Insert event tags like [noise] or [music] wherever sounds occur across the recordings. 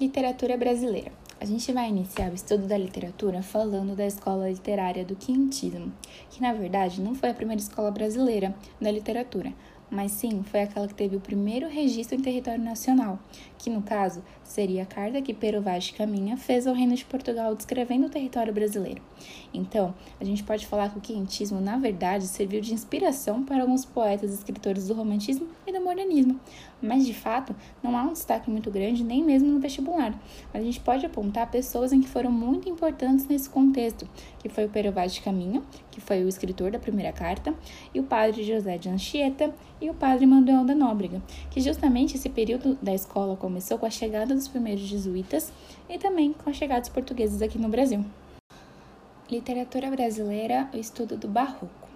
Literatura brasileira. A gente vai iniciar o estudo da literatura falando da escola literária do quintismo, que na verdade não foi a primeira escola brasileira da literatura, mas sim foi aquela que teve o primeiro registro em território nacional, que no caso seria a carta que Pero Vaz de Caminha fez ao Reino de Portugal descrevendo o território brasileiro. Então, a gente pode falar que o quintismo, na verdade, serviu de inspiração para alguns poetas e escritores do romantismo e do modernismo, mas de fato não há um destaque muito grande nem mesmo no vestibular. Mas a gente pode apontar pessoas em que foram muito importantes nesse contexto, que foi o Pero Vaz de Caminha, que foi o escritor da primeira carta, e o padre José de Anchieta e o padre Manuel da Nóbrega, que justamente esse período da escola começou com a chegada dos primeiros jesuítas e também com a chegada dos portugueses aqui no Brasil. Literatura brasileira, o estudo do Barroco.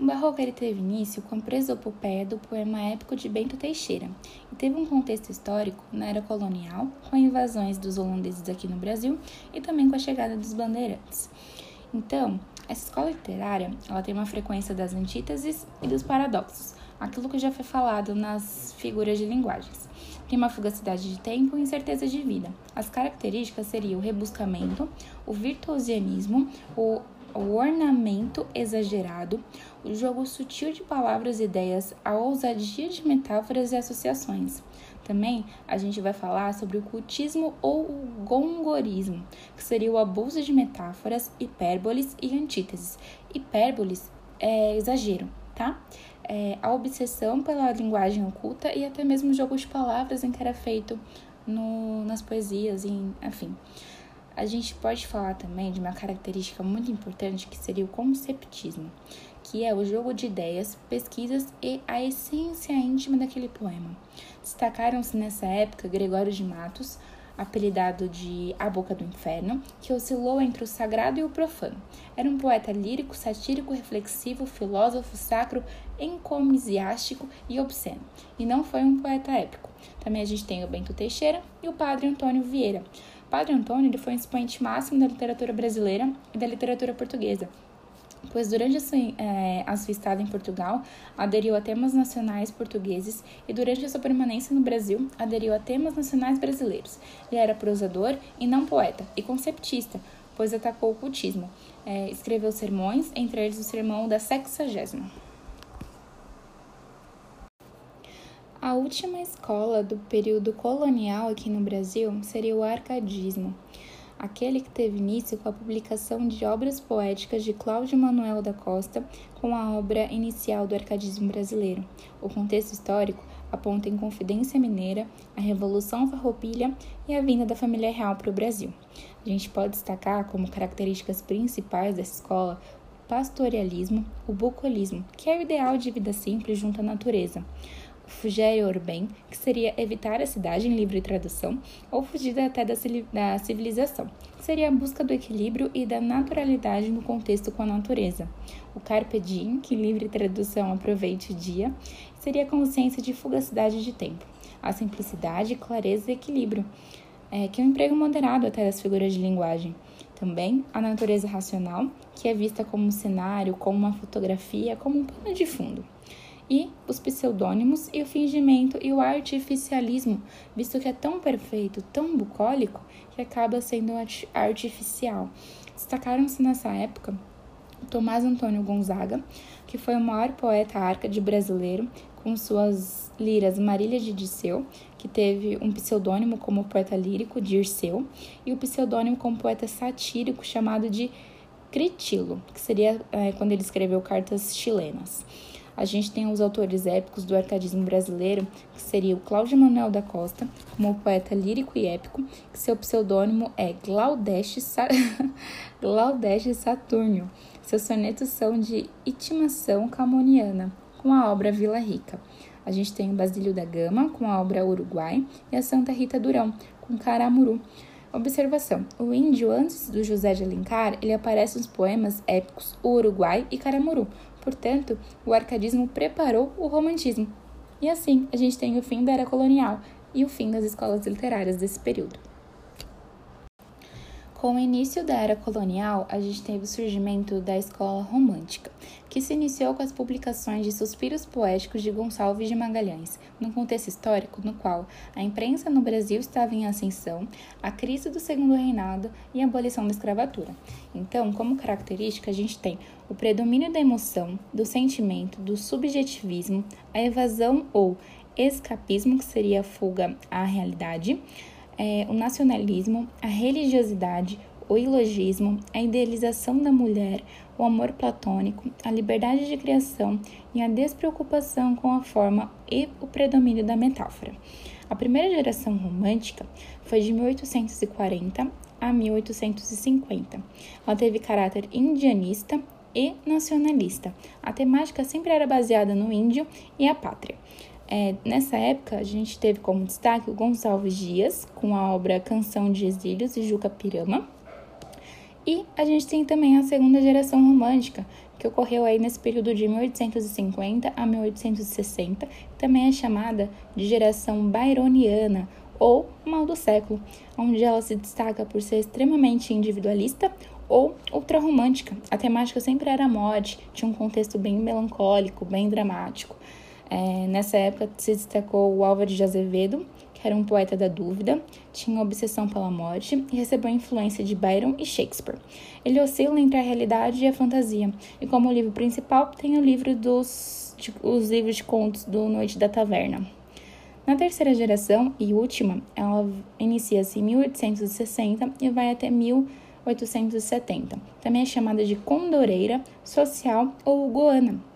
O Barroco ele teve início com a presopopeia do poema épico de Bento Teixeira e teve um contexto histórico na era colonial, com invasões dos holandeses aqui no Brasil e também com a chegada dos bandeirantes. Então, essa escola literária ela tem uma frequência das antíteses e dos paradoxos, aquilo que já foi falado nas figuras de linguagens. Tem uma fugacidade de tempo e incerteza de vida. As características seriam o rebuscamento, o virtuosianismo, o, o ornamento exagerado, o jogo sutil de palavras e ideias, a ousadia de metáforas e associações. Também a gente vai falar sobre o cultismo ou o gongorismo, que seria o abuso de metáforas, hipérboles e antíteses. Hipérboles é exagero, tá? É a obsessão pela linguagem oculta e até mesmo o jogo de palavras em que era feito no, nas poesias, em, enfim. A gente pode falar também de uma característica muito importante que seria o conceptismo, que é o jogo de ideias, pesquisas e a essência íntima daquele poema. Destacaram-se nessa época Gregório de Matos, apelidado de A Boca do Inferno, que oscilou entre o sagrado e o profano. Era um poeta lírico, satírico, reflexivo, filósofo, sacro, encomisiástico e obsceno, e não foi um poeta épico. Também a gente tem o Bento Teixeira e o padre Antônio Vieira. Padre Antônio ele foi um expoente máximo da literatura brasileira e da literatura portuguesa, pois durante a sua, é, a sua estada em Portugal aderiu a temas nacionais portugueses e durante a sua permanência no Brasil aderiu a temas nacionais brasileiros. Ele era prosador e não poeta, e conceptista, pois atacou o cultismo. É, escreveu sermões, entre eles o sermão da sexagésima. A última escola do período colonial aqui no Brasil seria o arcadismo aquele que teve início com a publicação de obras poéticas de Cláudio Manuel da Costa com a obra inicial do arcadismo brasileiro. O contexto histórico aponta em Confidência Mineira, a Revolução Farroupilha e a vinda da família real para o Brasil. A gente pode destacar como características principais dessa escola o pastorialismo, o bucolismo, que é o ideal de vida simples junto à natureza, Fugere Urbain, que seria evitar a cidade em livre tradução, ou fugir até da civilização, que seria a busca do equilíbrio e da naturalidade no contexto com a natureza. O Carpe Diem, que em livre tradução aproveite o dia, seria a consciência de fugacidade de tempo. A simplicidade, clareza e equilíbrio, é, que é um emprego moderado até das figuras de linguagem. Também a natureza racional, que é vista como um cenário, como uma fotografia, como um pano de fundo e os pseudônimos e o fingimento e o artificialismo, visto que é tão perfeito, tão bucólico, que acaba sendo artificial. Destacaram-se nessa época Tomás Antônio Gonzaga, que foi o maior poeta árcade brasileiro, com suas liras Marília de Dirceu, que teve um pseudônimo como poeta lírico, Dirceu, e o pseudônimo como poeta satírico chamado de Critilo, que seria é, quando ele escreveu cartas chilenas. A gente tem os autores épicos do arcadismo brasileiro, que seria o Cláudio Manuel da Costa, como poeta lírico e épico, que seu pseudônimo é Glaudeste, Sa... [laughs] Glaudeste Saturnio. Seus sonetos são de intimação camoniana, com a obra Vila Rica. A gente tem o Basílio da Gama, com a obra Uruguai, e a Santa Rita Durão, com Caramuru. Observação: o índio, antes do José de Alencar, ele aparece nos poemas épicos Uruguai e Caramuru, Portanto, o arcadismo preparou o romantismo. E assim, a gente tem o fim da era colonial e o fim das escolas literárias desse período. Com o início da era colonial, a gente teve o surgimento da escola romântica, que se iniciou com as publicações de Suspiros Poéticos de Gonçalves de Magalhães, num contexto histórico no qual a imprensa no Brasil estava em ascensão, a crise do Segundo Reinado e a abolição da escravatura. Então, como característica, a gente tem o predomínio da emoção, do sentimento, do subjetivismo, a evasão ou escapismo, que seria a fuga à realidade, é, o nacionalismo, a religiosidade, o ilogismo, a idealização da mulher, o amor platônico, a liberdade de criação e a despreocupação com a forma e o predomínio da metáfora. A primeira geração romântica foi de 1840 a 1850. Ela teve caráter indianista e nacionalista. A temática sempre era baseada no índio e a pátria. É, nessa época, a gente teve como destaque o Gonçalves Dias, com a obra Canção de Exílios e Juca Pirama. E a gente tem também a segunda geração romântica, que ocorreu aí nesse período de 1850 a 1860, também é chamada de geração byroniana ou mal do século, onde ela se destaca por ser extremamente individualista ou ultrarromântica. A temática sempre era a morte, tinha um contexto bem melancólico, bem dramático. É, nessa época se destacou o Álvaro de Azevedo, que era um poeta da dúvida, tinha obsessão pela morte e recebeu a influência de Byron e Shakespeare. Ele oscila entre a realidade e a fantasia, e como livro principal tem o livro dos de, os livros de contos do Noite da Taverna. Na terceira geração e última, ela inicia-se em 1860 e vai até 1870. Também é chamada de condoreira, social ou goana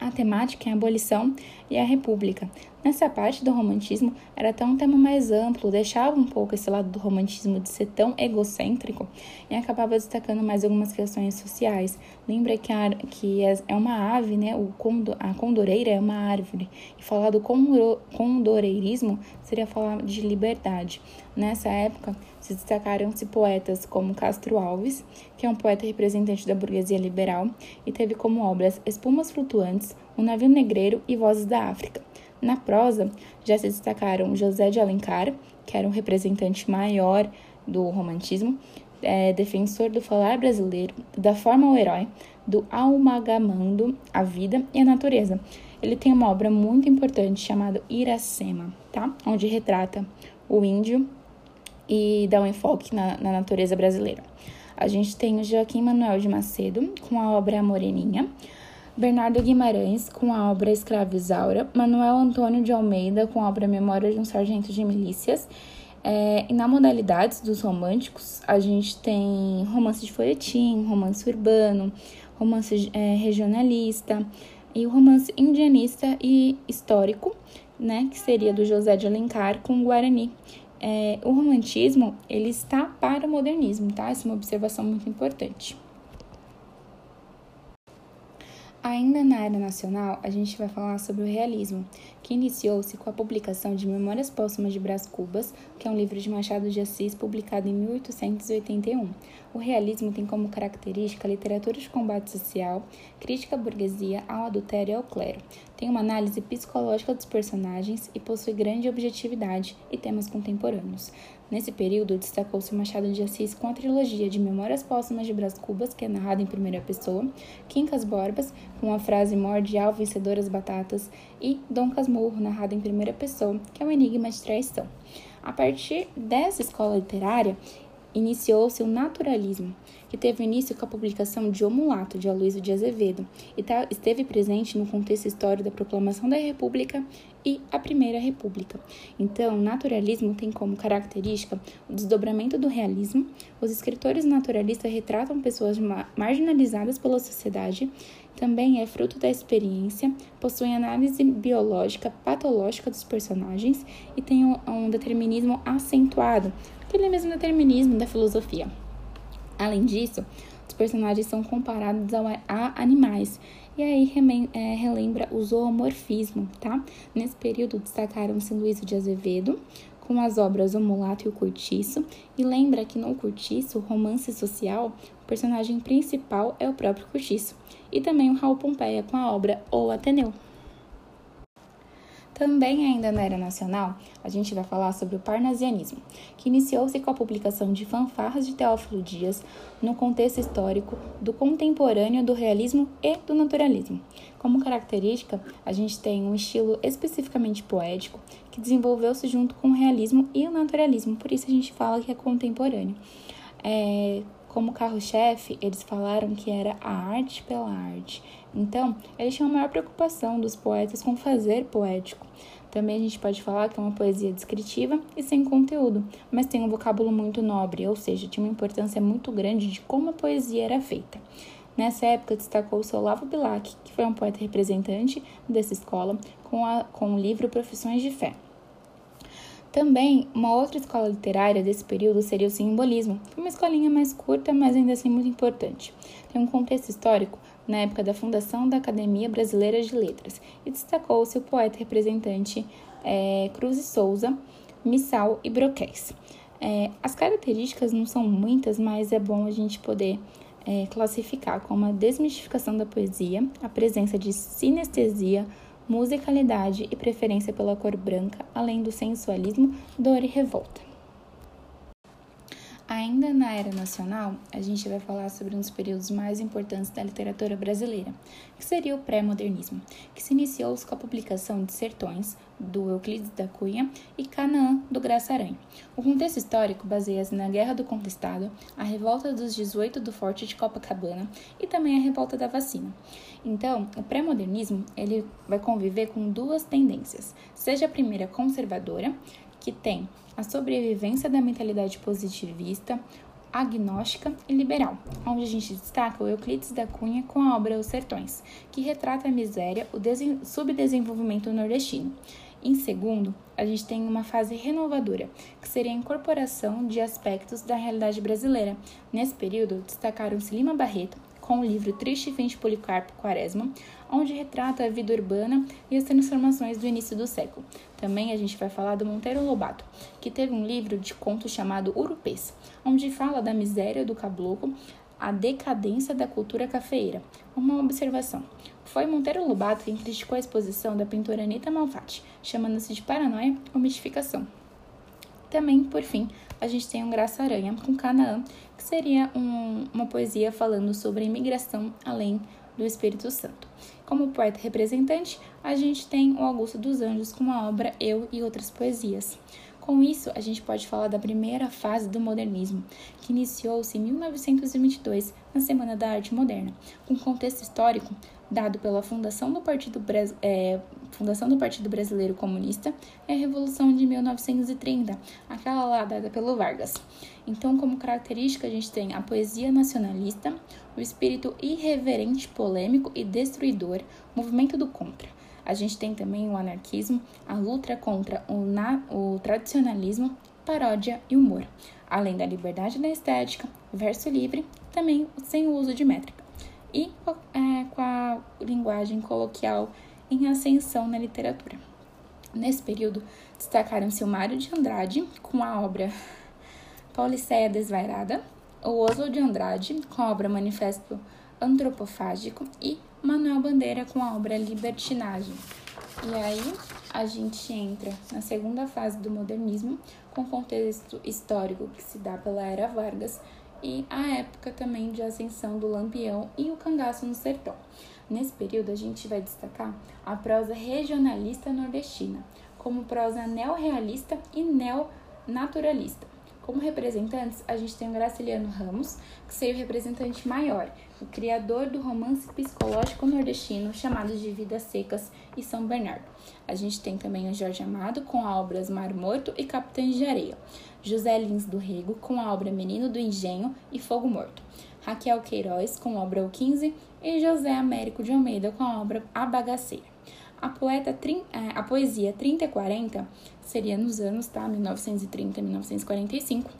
a temática é a abolição e a república. Nessa parte do romantismo era até um tema mais amplo, deixava um pouco esse lado do romantismo de ser tão egocêntrico e acabava destacando mais algumas questões sociais. Lembra que, a, que é, é uma ave, né? O condo, a condoreira é uma árvore. E falar do condoreirismo seria falar de liberdade. Nessa época, se destacaram-se poetas como Castro Alves, que é um poeta representante da burguesia liberal, e teve como obras Espumas Flutuantes, O Navio Negreiro e Vozes da África. Na prosa, já se destacaram José de Alencar, que era um representante maior do romantismo, é, defensor do falar brasileiro, da forma ao herói, do amalgamando a vida e a natureza. Ele tem uma obra muito importante chamada Iracema, tá? Onde retrata o índio e dá um enfoque na, na natureza brasileira. A gente tem o Joaquim Manuel de Macedo com a obra Moreninha, Bernardo Guimarães com a obra Escrava Isaura, Manuel Antônio de Almeida com a obra Memória de um Sargento de Milícias. É, e na modalidades dos românticos, a gente tem romance de folhetim, romance urbano, romance é, regionalista e o romance indianista e histórico, né, que seria do José de Alencar com o Guarani. É, o romantismo ele está para o modernismo, tá? Essa é uma observação muito importante. Ainda na área nacional, a gente vai falar sobre o realismo, que iniciou-se com a publicação de Memórias Póstumas de Brás Cubas, que é um livro de Machado de Assis publicado em 1881. O realismo tem como característica a literatura de combate social, crítica à burguesia, ao adultério e ao clero. Tem uma análise psicológica dos personagens e possui grande objetividade e temas contemporâneos. Nesse período, destacou-se Machado de Assis com a trilogia de Memórias Póstumas de Brás Cubas, que é narrada em primeira pessoa, Quincas Borbas, com a frase Morde ao vencedor as batatas, e Dom Casmurro, narrado em primeira pessoa, que é um enigma de traição. A partir dessa escola literária, iniciou-se o naturalismo, que teve início com a publicação de O Mulato, de Aloysio de Azevedo, e tá, esteve presente no contexto histórico da proclamação da República e a Primeira República. Então, naturalismo tem como característica o desdobramento do realismo. Os escritores naturalistas retratam pessoas marginalizadas pela sociedade, também é fruto da experiência, possui análise biológica patológica dos personagens e tem um determinismo acentuado, aquele mesmo determinismo da filosofia. Além disso, os personagens são comparados a animais e aí é, relembra o zoomorfismo, tá? Nesse período destacaram-se Luiz de Azevedo, com as obras O Mulato e o Curtiço, e lembra que no Curtiço, romance social, o personagem principal é o próprio Curtiço, e também o Raul Pompeia com a obra O Ateneu. Também ainda na era nacional, a gente vai falar sobre o parnasianismo, que iniciou-se com a publicação de fanfarras de Teófilo Dias no contexto histórico do contemporâneo do realismo e do naturalismo. Como característica, a gente tem um estilo especificamente poético que desenvolveu-se junto com o realismo e o naturalismo, por isso a gente fala que é contemporâneo. É, como carro-chefe, eles falaram que era a arte pela arte. Então, eles tinham a maior preocupação dos poetas com fazer poético. Também a gente pode falar que é uma poesia descritiva e sem conteúdo, mas tem um vocábulo muito nobre, ou seja, tinha uma importância muito grande de como a poesia era feita. Nessa época destacou-se Olavo Bilac, que foi um poeta representante dessa escola, com, a, com o livro Profissões de Fé. Também, uma outra escola literária desse período seria o simbolismo, uma escolinha mais curta, mas ainda assim muito importante. Tem um contexto histórico na época da fundação da Academia Brasileira de Letras e destacou-se o poeta representante é, Cruz e Souza, Missal e Broquéis. É, as características não são muitas, mas é bom a gente poder é, classificar como a desmistificação da poesia, a presença de sinestesia, musicalidade e preferência pela cor branca, além do sensualismo, dor e revolta. Ainda na era nacional, a gente vai falar sobre um dos períodos mais importantes da literatura brasileira, que seria o pré-modernismo, que se iniciou com a publicação de Sertões, do Euclides da Cunha, e Canaã, do Graça Aranha. O contexto histórico baseia-se na Guerra do Contestado, a revolta dos 18 do Forte de Copacabana e também a revolta da vacina. Então, o pré-modernismo ele vai conviver com duas tendências, seja a primeira conservadora, que tem a sobrevivência da mentalidade positivista, agnóstica e liberal, onde a gente destaca o Euclides da Cunha com a obra Os Sertões, que retrata a miséria, o subdesenvolvimento nordestino. Em segundo, a gente tem uma fase renovadora, que seria a incorporação de aspectos da realidade brasileira. Nesse período, destacaram-se Lima Barreto, com o livro Triste Fim de Policarpo Quaresma, onde retrata a vida urbana e as transformações do início do século. Também a gente vai falar do Monteiro Lobato, que teve um livro de contos chamado Urupês, onde fala da miséria do caboclo, a decadência da cultura cafeeira. Uma observação. Foi Monteiro Lobato quem criticou a exposição da pintora Anita Malfatti, chamando-se de paranoia ou mistificação. Também, por fim, a gente tem um Graça Aranha com Canaã, que seria um, uma poesia falando sobre a imigração além do Espírito Santo. Como poeta representante, a gente tem o Augusto dos Anjos com a obra Eu e Outras Poesias. Com isso, a gente pode falar da primeira fase do modernismo, que iniciou-se em 1922, na Semana da Arte Moderna, com contexto histórico dado pela fundação do Partido, é, fundação do Partido Brasileiro Comunista e a Revolução de 1930, aquela lá dada pelo Vargas. Então, como característica, a gente tem a poesia nacionalista, o espírito irreverente, polêmico e destruidor, movimento do contra. A gente tem também o anarquismo, a luta contra o, na, o tradicionalismo, paródia e humor, além da liberdade da estética, verso livre, também sem o uso de métrica e é, com a linguagem coloquial em ascensão na literatura. Nesse período, destacaram-se o Mário de Andrade com a obra Pauliceia Desvairada, o Oswald de Andrade com a obra Manifesto Antropofágico e Manuel Bandeira com a obra Libertinagem. E aí a gente entra na segunda fase do modernismo, com contexto histórico que se dá pela Era Vargas, e a época também de ascensão do Lampião e o cangaço no sertão. Nesse período, a gente vai destacar a prosa regionalista nordestina, como prosa neorrealista e neonaturalista. Como representantes, a gente tem o Graciliano Ramos, que seria o representante maior, o criador do romance psicológico nordestino chamado de Vidas Secas e São Bernardo. A gente tem também o Jorge Amado com a obras Mar Morto e Capitães de Areia. José Lins do Rego com a obra Menino do Engenho e Fogo Morto, Raquel Queiroz com a obra O 15 e José Américo de Almeida com a obra A Bagaceira. A, poeta, é, a poesia 30 e 40 seria nos anos tá, 1930 e 1945.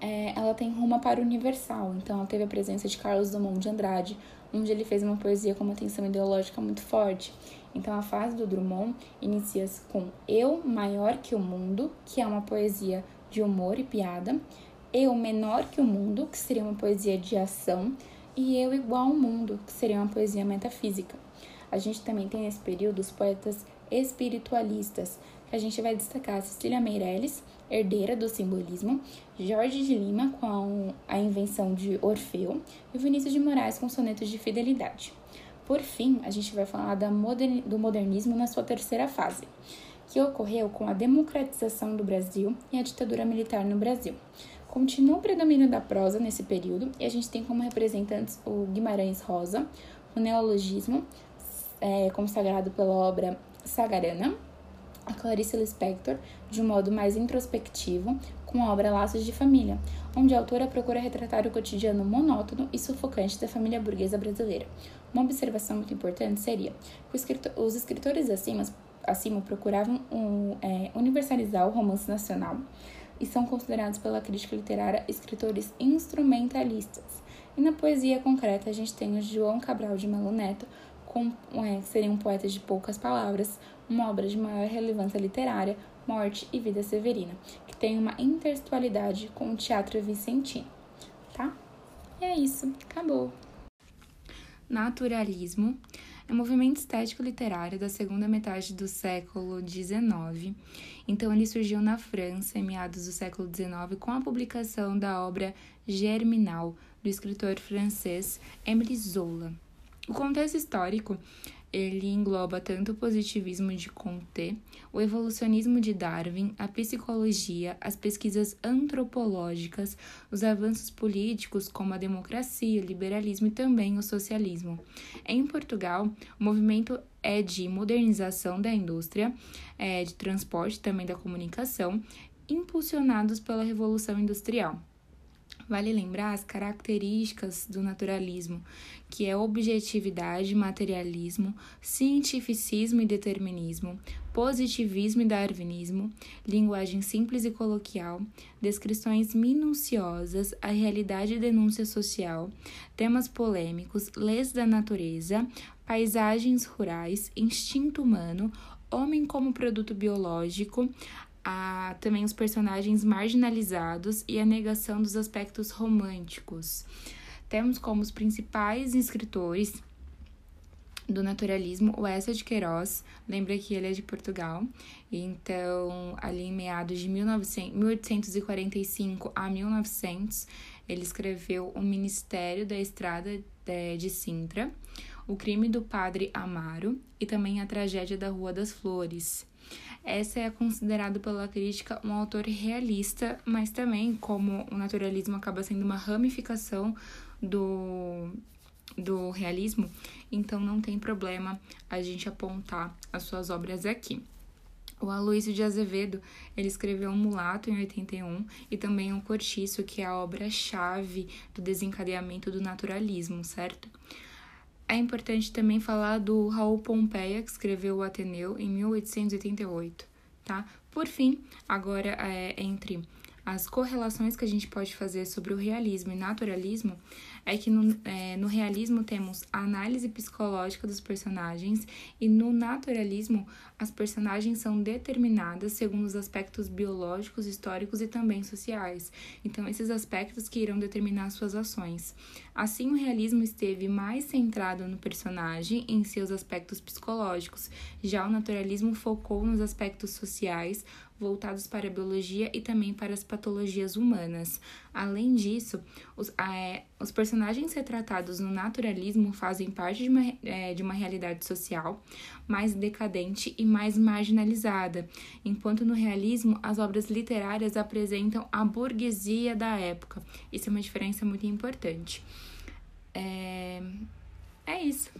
É, ela tem rumo para o universal, então ela teve a presença de Carlos Drummond de Andrade, onde ele fez uma poesia com uma tensão ideológica muito forte. Então a fase do Drummond inicia-se com Eu maior que o mundo, que é uma poesia de humor e piada, Eu menor que o mundo, que seria uma poesia de ação, e Eu igual ao mundo, que seria uma poesia metafísica. A gente também tem nesse período os poetas espiritualistas, que a gente vai destacar Cecília Meirelles, herdeira do simbolismo, Jorge de Lima com a invenção de Orfeu e Vinícius de Moraes com sonetos de fidelidade. Por fim, a gente vai falar modern, do modernismo na sua terceira fase, que ocorreu com a democratização do Brasil e a ditadura militar no Brasil. Continua o predomínio da prosa nesse período e a gente tem como representantes o Guimarães Rosa, o neologismo, é, consagrado pela obra Sagarana, a Clarice Lispector, de um modo mais introspectivo, com a obra Laços de Família, onde a autora procura retratar o cotidiano monótono e sufocante da família burguesa brasileira. Uma observação muito importante seria que os escritores acima, acima procuravam um, é, universalizar o romance nacional e são considerados pela crítica literária escritores instrumentalistas. E na poesia concreta a gente tem o João Cabral de Melo Neto, com, é, que seria um poeta de poucas palavras, uma obra de maior relevância literária, Morte e Vida Severina, que tem uma intertextualidade com o teatro vicentino, tá? E é isso, acabou. Naturalismo é um movimento estético literário da segunda metade do século XIX. Então, ele surgiu na França em meados do século XIX com a publicação da obra Germinal, do escritor francês Émile Zola. O contexto histórico ele engloba tanto o positivismo de Comte, o evolucionismo de Darwin, a psicologia, as pesquisas antropológicas, os avanços políticos como a democracia, o liberalismo e também o socialismo. Em Portugal, o movimento é de modernização da indústria, é, de transporte também da comunicação, impulsionados pela Revolução Industrial. Vale lembrar as características do naturalismo, que é objetividade, materialismo, cientificismo e determinismo, positivismo e darwinismo, linguagem simples e coloquial, descrições minuciosas, a realidade e denúncia social, temas polêmicos, leis da natureza, paisagens rurais, instinto humano, homem como produto biológico, a também os personagens marginalizados e a negação dos aspectos românticos. Temos como os principais escritores do naturalismo o Essa de Queiroz, lembra que ele é de Portugal, então ali em meados de 1900, 1845 a 1900 ele escreveu O Ministério da Estrada de Sintra, O Crime do Padre Amaro e também A Tragédia da Rua das Flores. Essa é considerado pela crítica um autor realista, mas também, como o naturalismo acaba sendo uma ramificação do, do realismo, então não tem problema a gente apontar as suas obras aqui. O Aloysio de Azevedo, ele escreveu Um Mulato em 81 e também Um Cortiço, que é a obra-chave do desencadeamento do naturalismo, certo? É importante também falar do Raul Pompeia, que escreveu o Ateneu em 1888, tá? Por fim, agora é, entre as correlações que a gente pode fazer sobre o realismo e naturalismo é que no, é, no realismo temos a análise psicológica dos personagens e no naturalismo as personagens são determinadas segundo os aspectos biológicos, históricos e também sociais. Então, esses aspectos que irão determinar suas ações. Assim, o realismo esteve mais centrado no personagem em seus aspectos psicológicos, já o naturalismo focou nos aspectos sociais, voltados para a biologia e também para as patologias humanas. Além disso, os, é, os personagens retratados no naturalismo fazem parte de uma, é, de uma realidade social mais decadente e mais marginalizada, enquanto no realismo as obras literárias apresentam a burguesia da época. Isso é uma diferença muito importante. É, é isso.